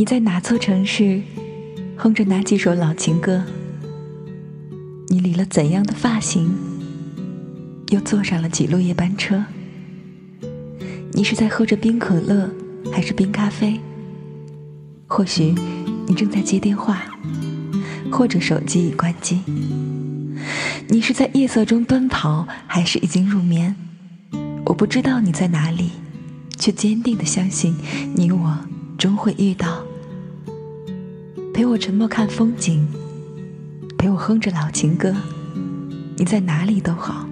你在哪座城市，哼着哪几首老情歌？你理了怎样的发型，又坐上了几路夜班车？你是在喝着冰可乐，还是冰咖啡？或许你正在接电话，或者手机已关机。你是在夜色中奔跑，还是已经入眠？我不知道你在哪里，却坚定的相信你我终会遇到。陪我沉默看风景，陪我哼着老情歌。你在哪里都好，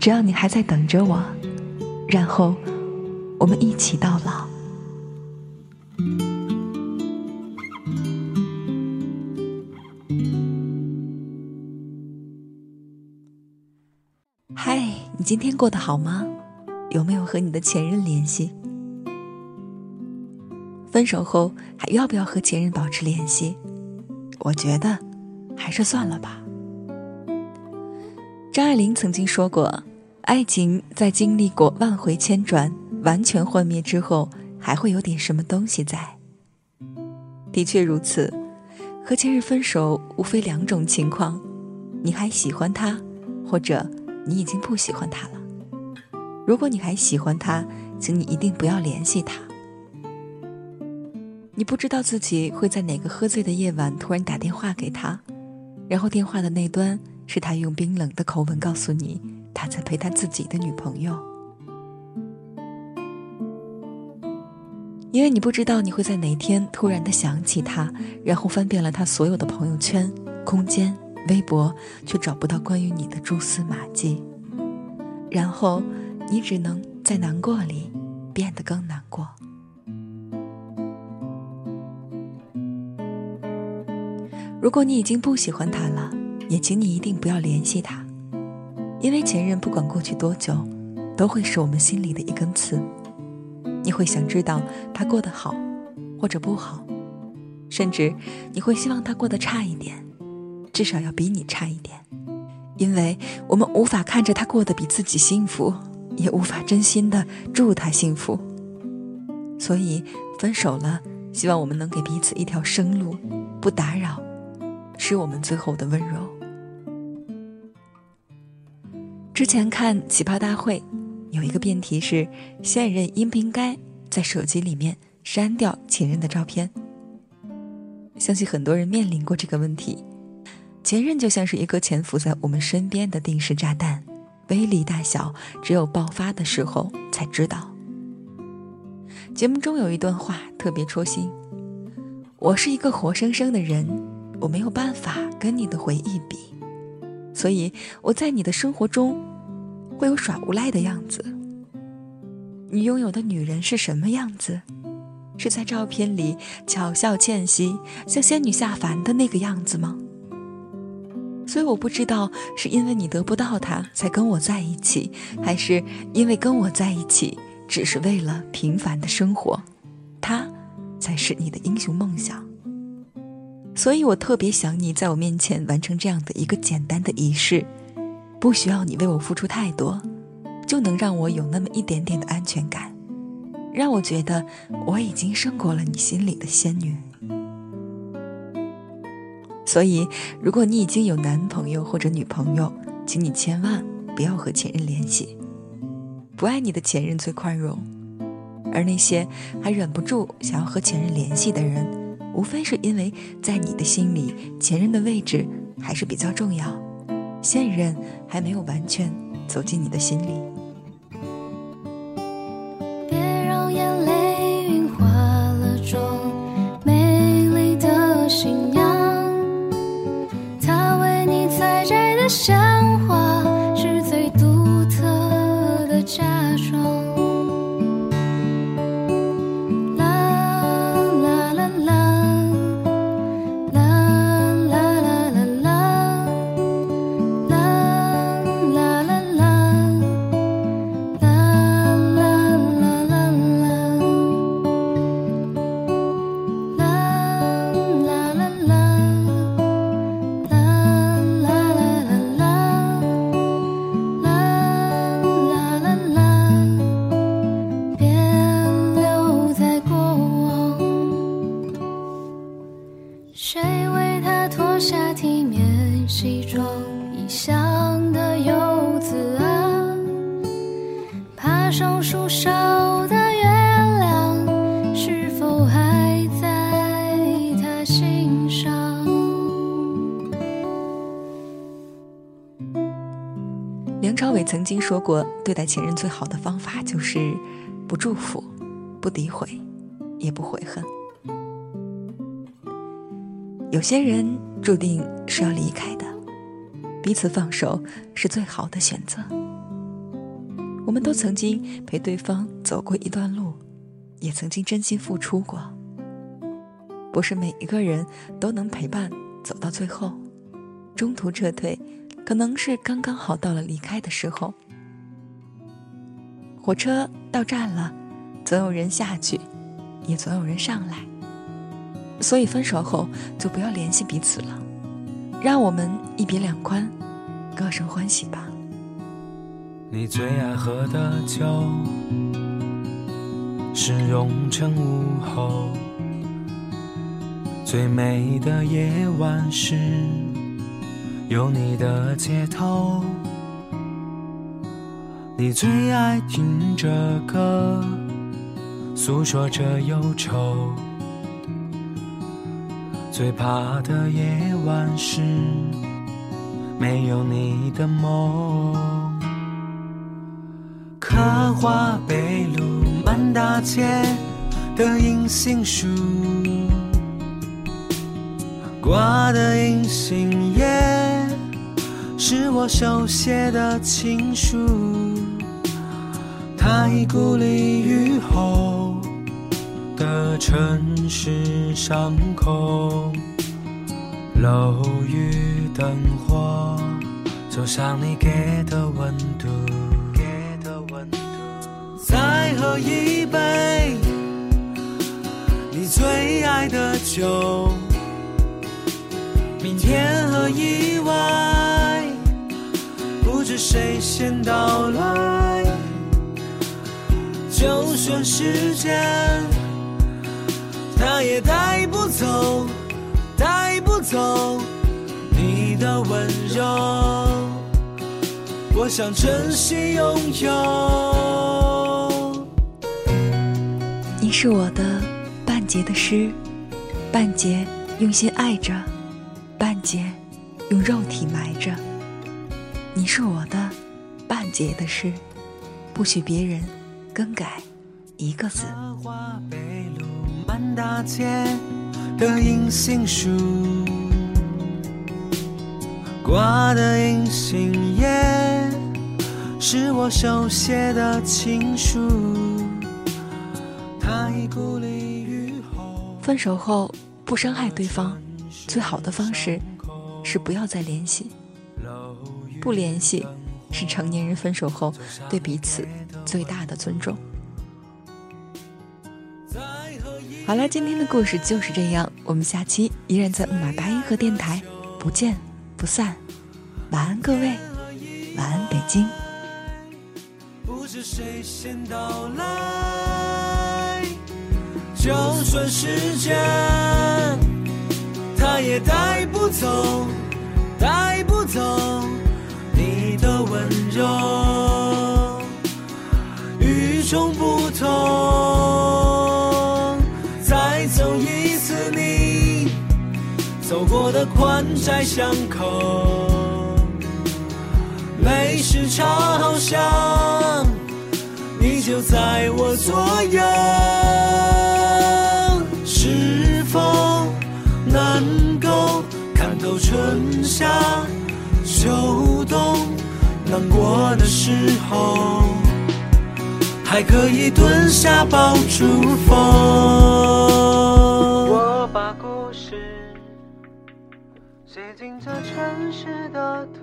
只要你还在等着我，然后我们一起到老。嗨，你今天过得好吗？有没有和你的前任联系？分手后还要不要和前任保持联系？我觉得还是算了吧。张爱玲曾经说过：“爱情在经历过万回千转、完全幻灭之后，还会有点什么东西在。”的确如此，和前任分手无非两种情况：你还喜欢他，或者你已经不喜欢他了。如果你还喜欢他，请你一定不要联系他。你不知道自己会在哪个喝醉的夜晚突然打电话给他，然后电话的那端是他用冰冷的口吻告诉你他在陪他自己的女朋友。因为你不知道你会在哪天突然的想起他，然后翻遍了他所有的朋友圈、空间、微博，却找不到关于你的蛛丝马迹，然后你只能在难过里变得更难过。如果你已经不喜欢他了，也请你一定不要联系他，因为前任不管过去多久，都会是我们心里的一根刺。你会想知道他过得好，或者不好，甚至你会希望他过得差一点，至少要比你差一点，因为我们无法看着他过得比自己幸福，也无法真心的祝他幸福。所以分手了，希望我们能给彼此一条生路，不打扰。是我们最后的温柔。之前看《奇葩大会》，有一个辩题是：现任应不应该在手机里面删掉前任的照片？相信很多人面临过这个问题。前任就像是一个潜伏在我们身边的定时炸弹，威力大小只有爆发的时候才知道。节目中有一段话特别戳心：“我是一个活生生的人。”我没有办法跟你的回忆比，所以我在你的生活中会有耍无赖的样子。你拥有的女人是什么样子？是在照片里巧笑倩兮、像仙女下凡的那个样子吗？所以我不知道是因为你得不到她才跟我在一起，还是因为跟我在一起只是为了平凡的生活，她才是你的英雄梦想。所以我特别想你在我面前完成这样的一个简单的仪式，不需要你为我付出太多，就能让我有那么一点点的安全感，让我觉得我已经胜过了你心里的仙女。所以，如果你已经有男朋友或者女朋友，请你千万不要和前任联系。不爱你的前任最宽容，而那些还忍不住想要和前任联系的人。无非是因为在你的心里，前任的位置还是比较重要，现任还没有完全走进你的心里。曾经说过，对待前任最好的方法就是不祝福、不诋毁、也不悔恨。有些人注定是要离开的，彼此放手是最好的选择。我们都曾经陪对方走过一段路，也曾经真心付出过。不是每一个人都能陪伴走到最后，中途撤退，可能是刚刚好到了离开的时候。火车到站了，总有人下去，也总有人上来。所以分手后就不要联系彼此了，让我们一别两宽，各生欢喜吧。你最爱喝的酒是蓉城午后，最美的夜晚是有你的街头。你最爱听着歌，诉说着忧愁。最怕的夜晚是没有你的梦。刻画北路满大街的银杏树，挂的银杏叶是我手写的情书。太古里雨后。的城市上空，楼宇灯火，就像你给的温度。再喝一杯你最爱的酒，明天和意外，谁先到来。就算时间。他也带不走，带不走你的温柔。我想珍惜拥有。你是我的半截的诗，半截用心爱着，半截用肉体埋着。你是我的半截的诗，不许别人更改一个字。满大街的银杏树，挂的银杏叶是我手写的情书。太古里雨后，分手后不伤害对方，最好的方式是不要再联系。不联系是成年人分手后对彼此最大的尊重。好了，今天的故事就是这样。我们下期依然在木马八音盒电台，不见不散。晚安，各位，晚安，北京。不是谁先到来，就算时间，它也带不走，走过的宽窄巷口，每时朝向，你就在我左右。是否能够看透春夏秋冬？难过的时候，还可以蹲下抱住风。写进这城市的痛。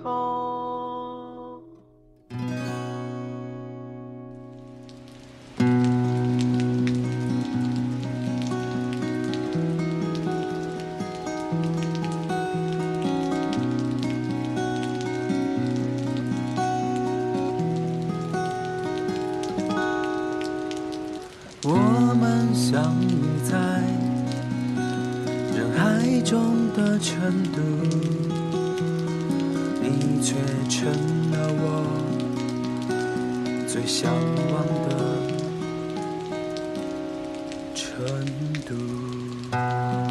我们相遇在人。海中的程度你却成了我最向往的程度。